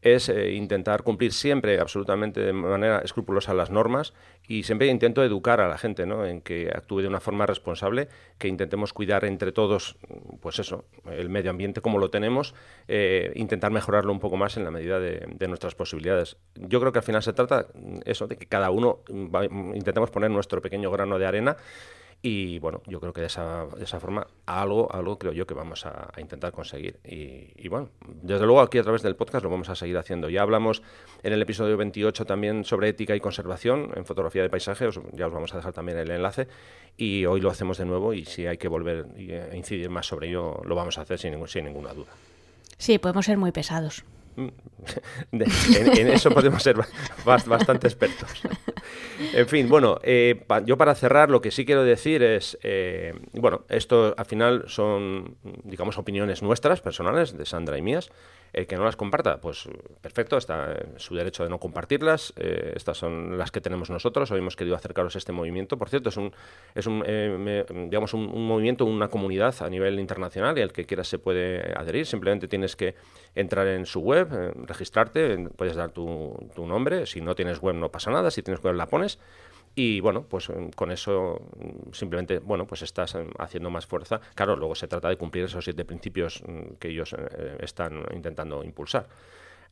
es eh, intentar cumplir siempre absolutamente de manera escrupulosa las normas y siempre intento educar a la gente, ¿no? En que actúe de una forma responsable, que intentemos cuidar entre todos pues eso, el medio ambiente como lo tenemos, eh, intentar mejorarlo un poco más en la medida de, nuestras posibilidades. Yo creo que al final se trata eso de que cada uno intentemos poner nuestro pequeño grano de arena y bueno, yo creo que de esa, de esa forma algo, algo creo yo que vamos a, intentar conseguir. Y, bueno, desde luego aquí a través del podcast lo vamos a seguir haciendo. Ya hablamos en el episodio 28 también sobre ética y conservación en fotografía de paisaje, ya os vamos a dejar también el enlace. Y hoy lo hacemos de nuevo y si hay que volver a incidir más sobre ello, lo vamos a hacer sin, sin ninguna duda. Sí, podemos ser muy pesados. [laughs] en, eso podemos ser bastante expertos. En fin, bueno, eh, yo para cerrar lo que sí quiero decir es, eh, bueno, esto al final son, digamos, opiniones nuestras, personales, de Sandra y mías. El que no las comparta, pues perfecto, está en su derecho de no compartirlas. Eh, estas son las que tenemos nosotros. Hoy hemos querido acercaros a este movimiento. Por cierto, es un, es un digamos, un, movimiento, una comunidad a nivel internacional y al que quieras se puede adherir. Simplemente tienes que entrar en su web, registrarte, puedes dar tu, tu nombre. Si no tienes web no pasa nada, si tienes web la pones y bueno, pues mm, con eso mm, simplemente, bueno, pues estás mm, haciendo más fuerza. Claro, luego se trata de cumplir esos siete principios que ellos eh, están intentando impulsar.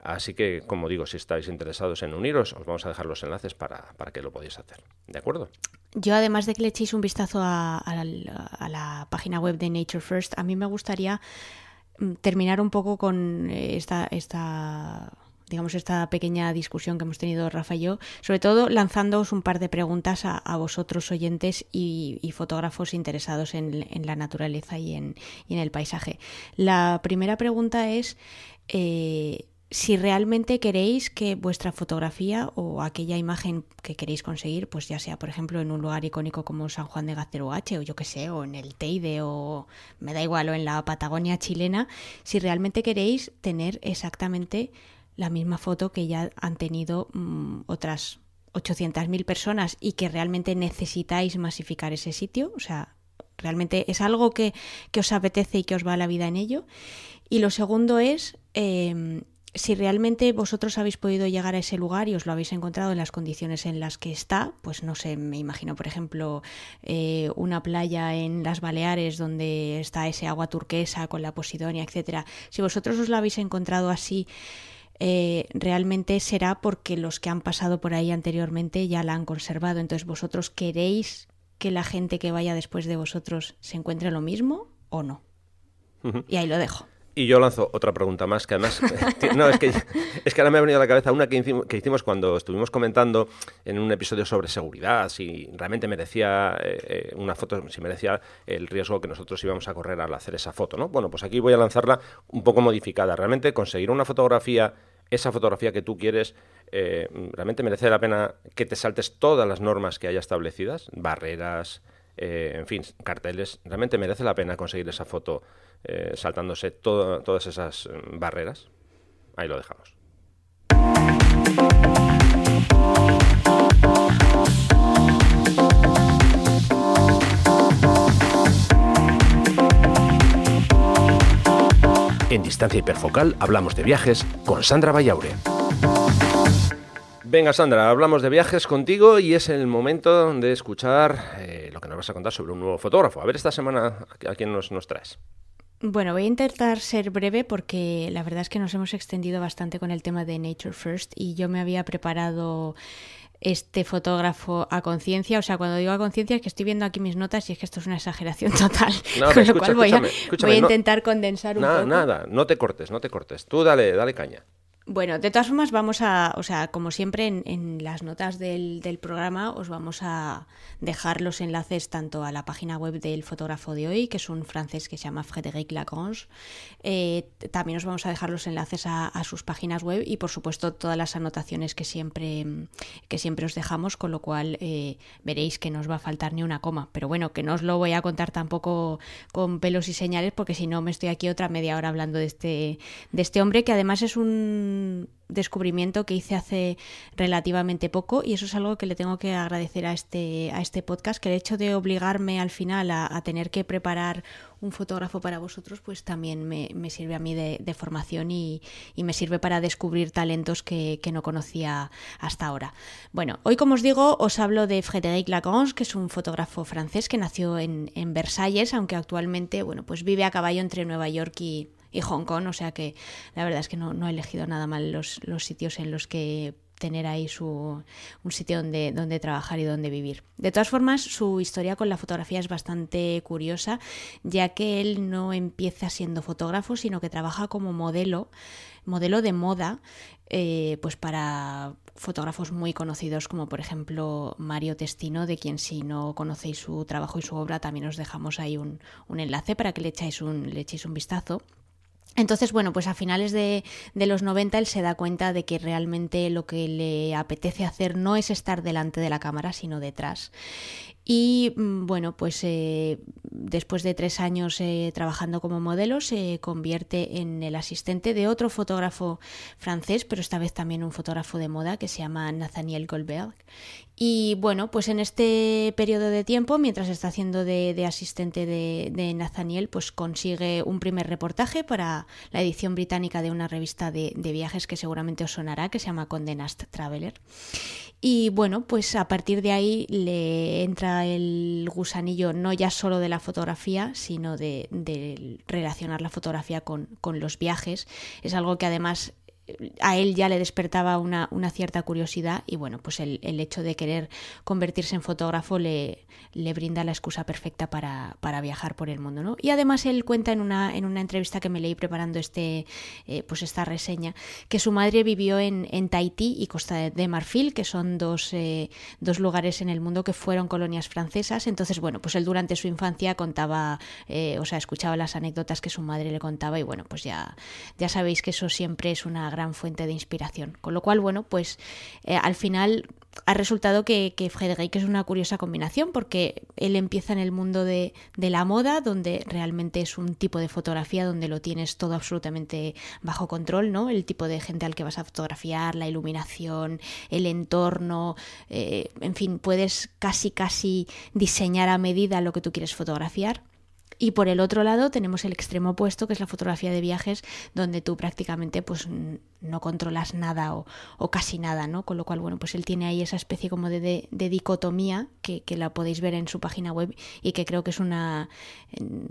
Así que, como digo, si estáis interesados en uniros, os vamos a dejar los enlaces para, para que lo podáis hacer. ¿De acuerdo? Yo, además de que le echéis un vistazo a, a la página web de Nature First, a mí me gustaría terminar un poco con esta, esta digamos, esta pequeña discusión que hemos tenido Rafa y yo, sobre todo lanzándoos un par de preguntas a, vosotros oyentes y, fotógrafos interesados en, la naturaleza y en, el paisaje. La primera pregunta es eh, si realmente queréis que vuestra fotografía o aquella imagen que queréis conseguir, pues ya sea, por ejemplo, en un lugar icónico como San Juan de Gaztelugache o yo que sé, o en el Teide o me da igual, o en la Patagonia chilena, si realmente queréis tener exactamente la misma foto que ya han tenido mm, otras 800.000 personas y que realmente necesitáis masificar ese sitio. O sea, realmente es algo que, os apetece y que os va la vida en ello. Y lo segundo es em, si realmente vosotros habéis podido llegar a ese lugar y os lo habéis encontrado en las condiciones en las que está, pues no sé, me imagino, por ejemplo, eh, una playa en las Baleares donde está ese agua turquesa con la Posidonia, etcétera. Si vosotros os lo habéis encontrado así, eh, realmente será porque los que han pasado por ahí anteriormente ya la han conservado. Entonces, ¿vosotros queréis que la gente que vaya después de vosotros se encuentre lo mismo o no? Y ahí lo dejo. Y yo lanzo otra pregunta más, que además, [laughs] no, es que, es que ahora me ha venido a la cabeza una que hicimos, que hicimos cuando estuvimos comentando en un episodio sobre seguridad, si realmente merecía eh, eh, una foto, si merecía el riesgo que nosotros íbamos a correr al hacer esa foto, ¿no? Bueno, pues aquí voy a lanzarla un poco modificada. Realmente conseguir una fotografía esa fotografía que tú quieres, eh, realmente merece la pena que te saltes todas las normas que haya establecidas, barreras, eh, en fin, carteles. Realmente merece la pena conseguir esa foto eh, saltándose todas esas mm, barreras. Ahí lo dejamos. En Distancia Hiperfocal hablamos de viajes con Sandra Vallaure. Venga, Sandra, hablamos de viajes contigo y es el momento de escuchar eh, lo que nos vas a contar sobre un nuevo fotógrafo. A ver, esta semana, ¿a quién nos, nos traes? Bueno, voy a intentar ser breve porque la verdad es que nos hemos extendido bastante con el tema de Nature First y yo me había preparado este fotógrafo a conciencia. O sea, cuando digo a conciencia es que estoy viendo aquí mis notas y es que esto es una exageración [laughs] total. Con lo cual voy, a, voy a, intentar condensar un nada, poco. Nada, no te cortes, no te cortes. Tú dale, dale caña. Bueno, de todas formas vamos a, o sea, como siempre en, las notas del, del, programa os vamos a dejar los enlaces tanto a la página web del fotógrafo de hoy, que es un francés que se llama Frédéric Lagrange, eh, también os vamos a dejar los enlaces a, sus páginas web y por supuesto todas las anotaciones que siempre, que siempre os dejamos, con lo cual eh, veréis que no os va a faltar ni una coma. Pero bueno, que no os lo voy a contar tampoco con pelos y señales, porque si no me estoy aquí otra media hora hablando de este, de este hombre, que además es un descubrimiento que hice hace relativamente poco y eso es algo que le tengo que agradecer a este, a este podcast, que el hecho de obligarme al final a, tener que preparar un fotógrafo para vosotros, pues también me, sirve a mí de, formación y, me sirve para descubrir talentos que, no conocía hasta ahora. Bueno, hoy como os digo, os hablo de Frédéric Lagrange, que es un fotógrafo francés que nació en, en Versalles, aunque actualmente bueno, pues vive a caballo entre Nueva York y, y Hong Kong, o sea que la verdad es que no, no he elegido nada mal los, los sitios en los que tener ahí su, un sitio donde, donde trabajar y donde vivir. De todas formas, su historia con la fotografía es bastante curiosa, ya que él no empieza siendo fotógrafo, sino que trabaja como modelo, modelo de moda, eh, pues para fotógrafos muy conocidos como por ejemplo Mario Testino, de quien si no conocéis su trabajo y su obra también os dejamos ahí un, un enlace para que le echáis un, le echéis un vistazo. Entonces, bueno, pues a finales de, los 90 él se da cuenta de que realmente lo que le apetece hacer no es estar delante de la cámara, sino detrás. Y mm, bueno, pues eh, después de tres años eh, trabajando como modelo, se convierte en el asistente de otro fotógrafo francés, pero esta vez también un fotógrafo de moda que se llama Nathaniel Goldberg. Y bueno, pues en este periodo de tiempo, mientras está haciendo de, asistente de, Nathaniel, pues consigue un primer reportaje para la edición británica de una revista de, viajes que seguramente os sonará, que se llama Condé Nast Traveler. Y bueno, pues a partir de ahí le entra el gusanillo no ya solo de la fotografía, sino de, relacionar la fotografía con, con los viajes. Es algo que además a él ya le despertaba una, cierta curiosidad y bueno, pues el, hecho de querer convertirse en fotógrafo le, le brinda la excusa perfecta para, viajar por el mundo, ¿no? Y además él cuenta en una, en una entrevista que me leí preparando este, eh, pues esta reseña, que su madre vivió en, en Tahití y Costa de Marfil, que son dos, eh, dos, lugares en el mundo que fueron colonias francesas. Entonces, bueno, pues él durante su infancia contaba, eh, o sea, escuchaba las anécdotas que su madre le contaba y bueno, pues ya, ya sabéis que eso siempre es una gran fuente de inspiración. Con lo cual, bueno, pues eh, al final ha resultado que, que es una curiosa combinación porque él empieza en el mundo de, la moda, donde realmente es un tipo de fotografía donde lo tienes todo absolutamente bajo control, ¿no? El tipo de gente al que vas a fotografiar, la iluminación, el entorno, eh, en fin, puedes casi casi diseñar a medida lo que tú quieres fotografiar. Y por el otro lado tenemos el extremo opuesto, que es la fotografía de viajes, donde tú prácticamente pues no controlas nada o, casi nada, ¿no? Con lo cual, bueno, pues él tiene ahí esa especie como de, dicotomía que, la podéis ver en su página web y que creo que es una,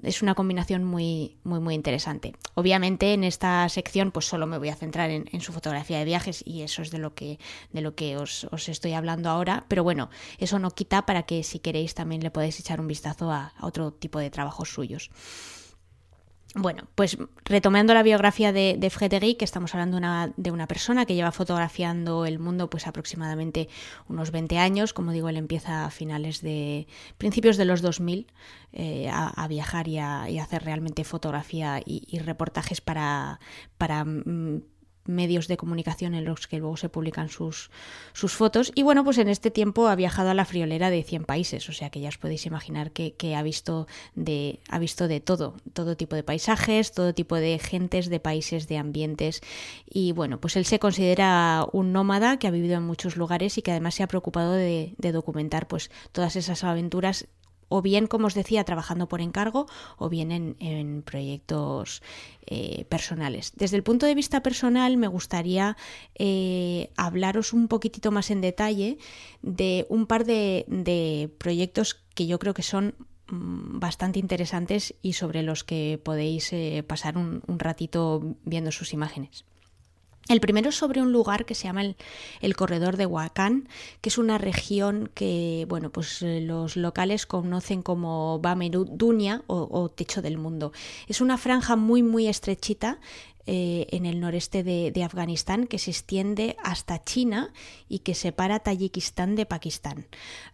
es una combinación muy, muy, muy interesante. Obviamente en esta sección pues solo me voy a centrar en, su fotografía de viajes y eso es de lo que, de lo que os, os, estoy hablando ahora, pero bueno, eso no quita para que si queréis también le podáis echar un vistazo a, a otro tipo de trabajos bueno, pues retomando la biografía de, de Frédéric, estamos hablando de una persona que lleva fotografiando el mundo pues aproximadamente unos 20 años. Como digo, él empieza a finales de principios de los 2000 eh, a, viajar y a, hacer realmente fotografía y, reportajes para, para mm, medios de comunicación en los que luego se publican sus, sus fotos. Y bueno, pues en este tiempo ha viajado a la friolera de 100 países, o sea que ya os podéis imaginar que, ha, visto de, ha visto de todo, todo tipo de paisajes, todo tipo de gentes, de países, de ambientes. Y bueno, pues él se considera un nómada que ha vivido en muchos lugares y que además se ha preocupado de, de documentar pues todas esas aventuras o bien, como os decía, trabajando por encargo o bien en, proyectos eh, personales. Desde el punto de vista personal, me gustaría eh, hablaros un poquitito más en detalle de un par de, proyectos que yo creo que son mm, bastante interesantes y sobre los que podéis eh, pasar un ratito viendo sus imágenes. El primero es sobre un lugar que se llama el, Corredor de Huacán, que es una región que, bueno, pues eh, los locales conocen como Bamerudunia o, o Techo del Mundo. Es una franja muy, muy estrechita eh, en el noreste de, Afganistán que se extiende hasta China y que separa Tayikistán de Pakistán.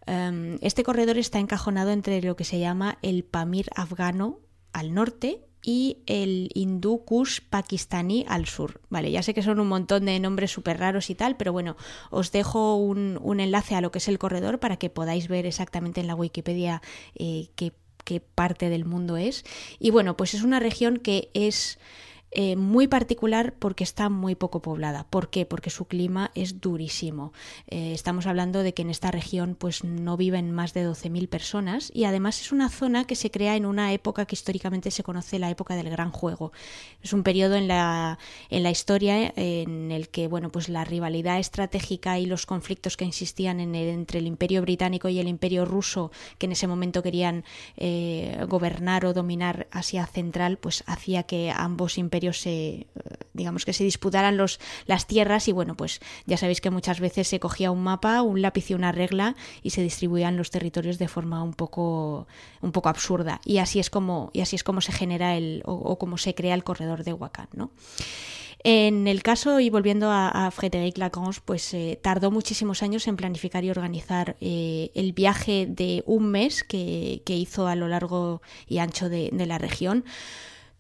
Em, este corredor está encajonado entre lo que se llama el Pamir afgano al norte y el hindú Kush pakistaní al sur. Vale, ya sé que son un montón de nombres súper raros y tal, pero bueno, os dejo un, enlace a lo que es el corredor para que podáis ver exactamente en la Wikipedia eh, qué, qué parte del mundo es. Y bueno, pues es una región que es eh, muy particular porque está muy poco poblada. ¿Por qué? Porque su clima es durísimo. Eh, estamos hablando de que en esta región pues no viven más de 12.000 personas y además es una zona que se crea en una época que históricamente se conoce la época del Gran Juego. Es un periodo en la, en la historia en el que bueno, pues la rivalidad estratégica y los conflictos que existían en entre el Imperio Británico y el Imperio Ruso, que en ese momento querían eh, gobernar o dominar Asia Central, pues hacía que ambos imperios se, digamos que se disputaran los, las tierras y bueno, pues ya sabéis que muchas veces se cogía un mapa, un lápiz y una regla y se distribuían los territorios de forma un poco, un poco absurda y así es como, y así es como se genera el, o, como se crea el corredor de Huacán, ¿no? En el caso, y volviendo a, Frédéric Lagrange, pues eh, tardó muchísimos años en planificar y organizar eh, el viaje de un mes que, hizo a lo largo y ancho de la región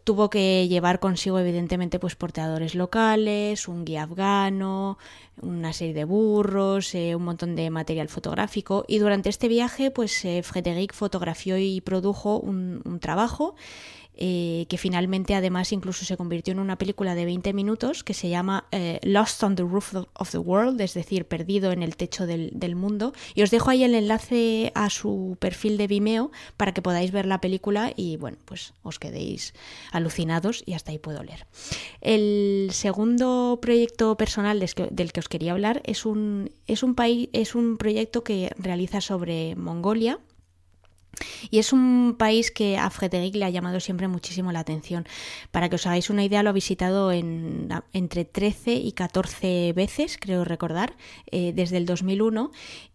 tuvo que llevar consigo evidentemente pues porteadores locales, un guía afgano, una serie de burros, eh, un montón de material fotográfico. Y durante este viaje pues eh, Frédéric fotografió y produjo un, un trabajo eh, que finalmente además incluso se convirtió en una película de 20 minutos que se llama eh, Lost on the Roof of the World, es decir, perdido en el techo del, mundo. Y os dejo ahí el enlace a su perfil de Vimeo para que podáis ver la película y bueno, pues os quedéis alucinados y hasta ahí puedo leer. El segundo proyecto personal del que os quería hablar es un, es un, país, es un proyecto que realiza sobre Mongolia y es un país que a Frederic le ha llamado siempre muchísimo la atención. Para que os hagáis una idea, lo ha visitado en, entre 13 y 14 veces, creo recordar, eh, desde el 2001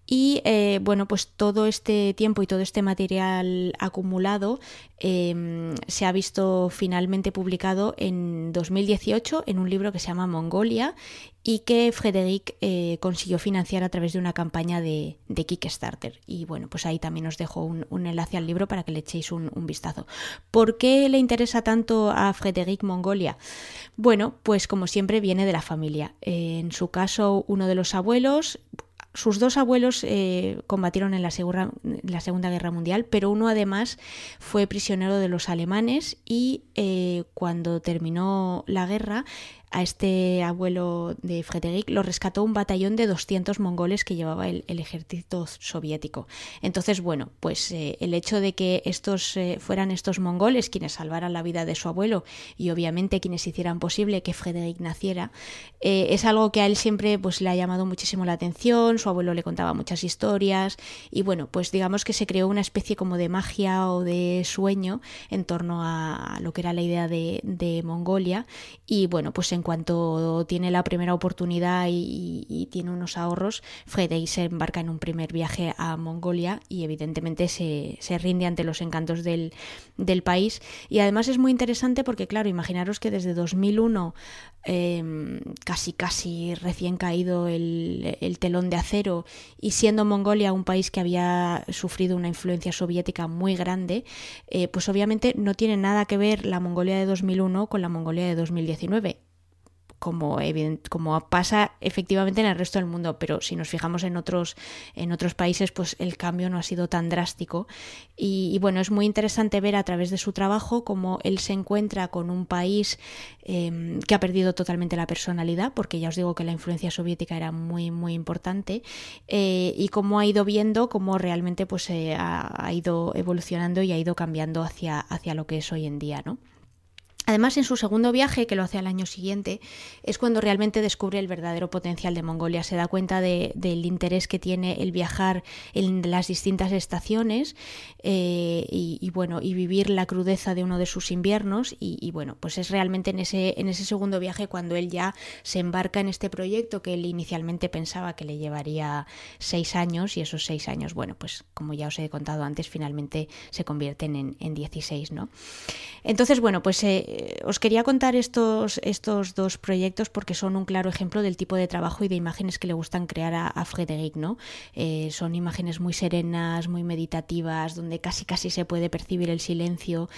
y eh, bueno, pues todo este tiempo y todo este material acumulado em, se ha visto finalmente publicado en 2018 en un libro que se llama Mongolia y que Frederic eh, consiguió financiar a través de una campaña de, Kickstarter. Y bueno, pues ahí también os dejo un, enlace al libro para que le echéis un, vistazo. ¿Por qué le interesa tanto a Frederic Mongolia? Bueno, pues como siempre viene de la familia. en su caso, uno de los abuelos sus dos abuelos eh, combatieron en la, la, Segunda Guerra Mundial, pero uno además fue prisionero de los alemanes y eh, cuando terminó la guerra a este abuelo de Frederic lo rescató un batallón de 200 mongoles que llevaba el, ejército soviético. Entonces, bueno, pues eh, el hecho de que estos eh, fueran estos mongoles quienes salvaran la vida de su abuelo y obviamente quienes hicieran posible que Frederic naciera, eh, es algo que a él siempre pues, le ha llamado muchísimo la atención, su abuelo le contaba muchas historias y bueno, pues digamos que se creó una especie como de magia o de sueño en torno a, lo que era la idea de, Mongolia y bueno, pues en en cuanto tiene la primera oportunidad y, tiene unos ahorros, Fredei se embarca en un primer viaje a Mongolia y evidentemente se, rinde ante los encantos del, país. Y además es muy interesante porque, claro, imaginaros que desde 2001, em, casi casi recién caído el, telón de acero y siendo Mongolia un país que había sufrido una influencia soviética muy grande, eh, pues obviamente no tiene nada que ver la Mongolia de 2001 con la Mongolia de 2019 como, como pasa efectivamente en el resto del mundo, pero si nos fijamos en otros, en otros países, pues el cambio no ha sido tan drástico. Y, bueno, es muy interesante ver a través de su trabajo cómo él se encuentra con un país em, que ha perdido totalmente la personalidad, porque ya os digo que la influencia soviética era muy, muy importante, eh, y cómo ha ido viendo cómo realmente pues, ha, ha ido evolucionando y ha ido cambiando hacia, hacia lo que es hoy en día, ¿no? Además, en su segundo viaje, que lo hace al año siguiente, es cuando realmente descubre el verdadero potencial de Mongolia. Se da cuenta del interés que tiene el viajar en las distintas estaciones eh, y, bueno, y vivir la crudeza de uno de sus inviernos. Y, bueno, pues es realmente en ese, en ese segundo viaje cuando él ya se embarca en este proyecto que él inicialmente pensaba que le llevaría seis años y esos seis años, bueno, pues como ya os he contado antes, finalmente se convierten en, en 16, ¿no? Entonces, bueno, pues eh, eh, os quería contar estos, estos dos proyectos porque son un claro ejemplo del tipo de trabajo y de imágenes que le gustan crear a, a Frederick, ¿no? Eh, son imágenes muy serenas, muy meditativas, donde casi casi se puede percibir el silencio.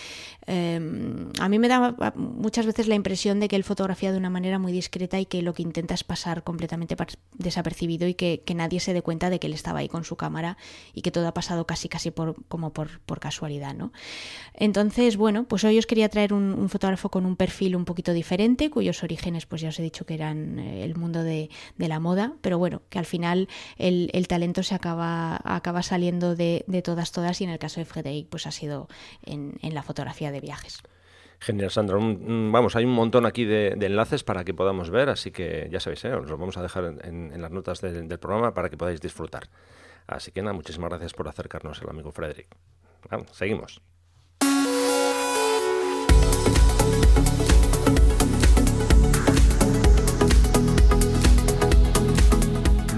Em, a mí me da muchas veces la impresión de que él fotografía de una manera muy discreta y que lo que intenta es pasar completamente desapercibido y que, nadie se dé cuenta de que él estaba ahí con su cámara y que todo ha pasado casi casi por, como por, por casualidad, ¿no? Entonces, bueno, pues hoy os quería traer un, un con un perfil un poquito diferente, cuyos orígenes, pues ya os he dicho que eran eh, el mundo de, la moda, pero bueno, que al final el, talento se acaba, acaba saliendo de, todas, todas, y en el caso de Frederic, pues ha sido en, la fotografía de viajes. Genial, Sandra. vamos, hay un montón aquí de, enlaces para que podamos ver, así que ya sabéis, ¿eh? os los vamos a dejar en, las notas del programa para que podáis disfrutar. Así que nada, muchísimas gracias por acercarnos al amigo Frederick. Vamos, seguimos.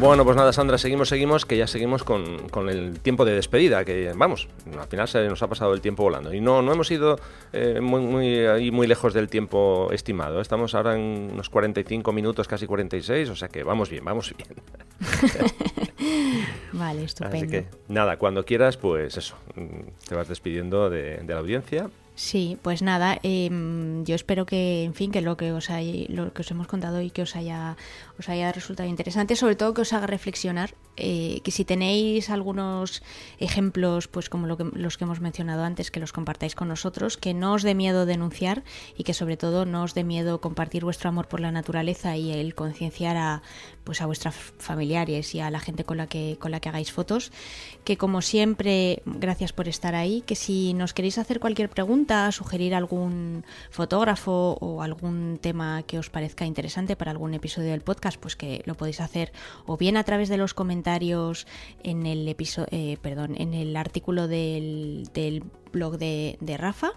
Bueno, pues nada, Sandra, seguimos, seguimos, que ya seguimos con, con, el tiempo de despedida, que vamos, al final se nos ha pasado el tiempo volando. Y no, no hemos ido eh, muy, muy, muy lejos del tiempo estimado. Estamos ahora en unos 45 minutos, casi 46, o sea que vamos bien, vamos bien. [laughs] vale, estupendo. Así que nada, cuando quieras, pues eso, te vas despidiendo de, de la audiencia Sí, pues nada, em, yo espero que, en fin, que lo que os hay, lo que os hemos contado y que os haya, os haya resultado interesante, sobre todo que os haga reflexionar, eh, que si tenéis algunos ejemplos, pues como lo que, los que hemos mencionado antes, que los compartáis con nosotros, que no os dé miedo denunciar y que sobre todo no os dé miedo compartir vuestro amor por la naturaleza y el concienciar a, pues a vuestros familiares y a la gente con la que, con la que hagáis fotos, que como siempre, gracias por estar ahí, que si nos queréis hacer cualquier pregunta, sugerir algún fotógrafo o algún tema que os parezca interesante para algún episodio del podcast, pues que lo podéis hacer o bien a través de los comentarios en el eh, perdón, en el artículo del, blog de, Rafa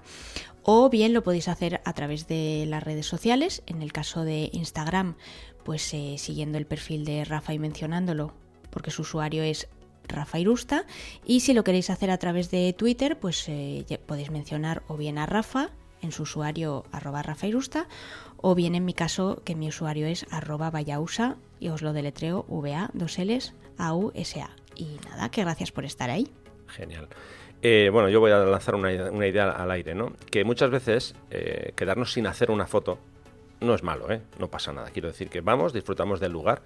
o bien lo podéis hacer a través de las redes sociales, en el caso de Instagram, pues eh, siguiendo el perfil de Rafa y mencionándolo, porque su usuario es Rafa Irusta. Y si lo queréis hacer a través de Twitter, pues eh, podéis mencionar o bien a Rafa en su usuario arroba Rafa Irusta, o bien en mi caso que mi usuario es arroba vayausa y os lo deletreo VA, dos L's, A, U, S, A. Y nada, que gracias por estar ahí. Genial. Eh, bueno, yo voy a lanzar una, idea al aire, ¿no? Que muchas veces eh, quedarnos sin hacer una foto no es malo. No pasa nada. Quiero decir que vamos, disfrutamos del lugar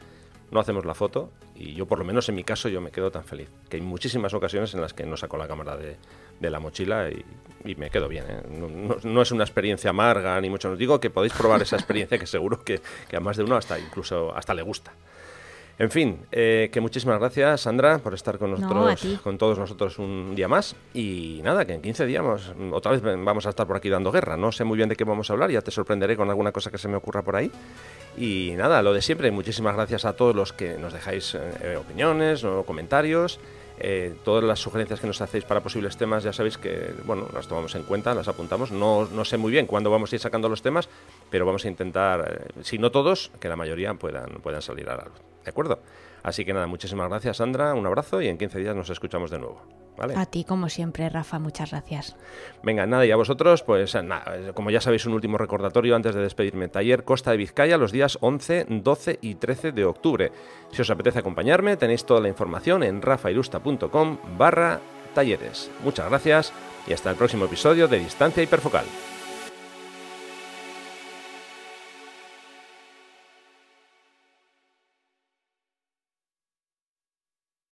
no hacemos la foto y yo por lo menos en mi caso yo me quedo tan feliz. Que hay muchísimas ocasiones en las que no saco la cámara de, la mochila y, me quedo bien. ¿eh? No, es una experiencia amarga ni mucho. Os digo que podéis probar esa experiencia que seguro que, que a más de uno hasta incluso hasta le gusta. En fin, eh, que muchísimas gracias, Sandra, por estar con nosotros, con todos nosotros un día más. Y nada, que en 15 días otra vez vamos a estar por aquí dando guerra. No sé muy bien de qué vamos a hablar, ya te sorprenderé con alguna cosa que se me ocurra por ahí. Y nada, lo de siempre, muchísimas gracias a todos los que nos dejáis eh, opiniones o comentarios. Eh, todas las sugerencias que nos hacéis para posibles temas ya sabéis que bueno las tomamos en cuenta, las apuntamos. No, no sé muy bien cuándo vamos a ir sacando los temas, pero vamos a intentar, si no todos, que la mayoría puedan, puedan salir a la luz. ¿De acuerdo? Así que nada, muchísimas gracias Sandra, un abrazo y en 15 días nos escuchamos de nuevo. ¿Vale? A ti, como siempre, Rafa, muchas gracias. Venga, nada, y a vosotros, pues nada, como ya sabéis, un último recordatorio antes de despedirme. Taller Costa de Vizcaya los días 11, 12 y 13 de octubre. Si os apetece acompañarme, tenéis toda la información en rafairusta.com barra talleres. Muchas gracias y hasta el próximo episodio de Distancia Hiperfocal.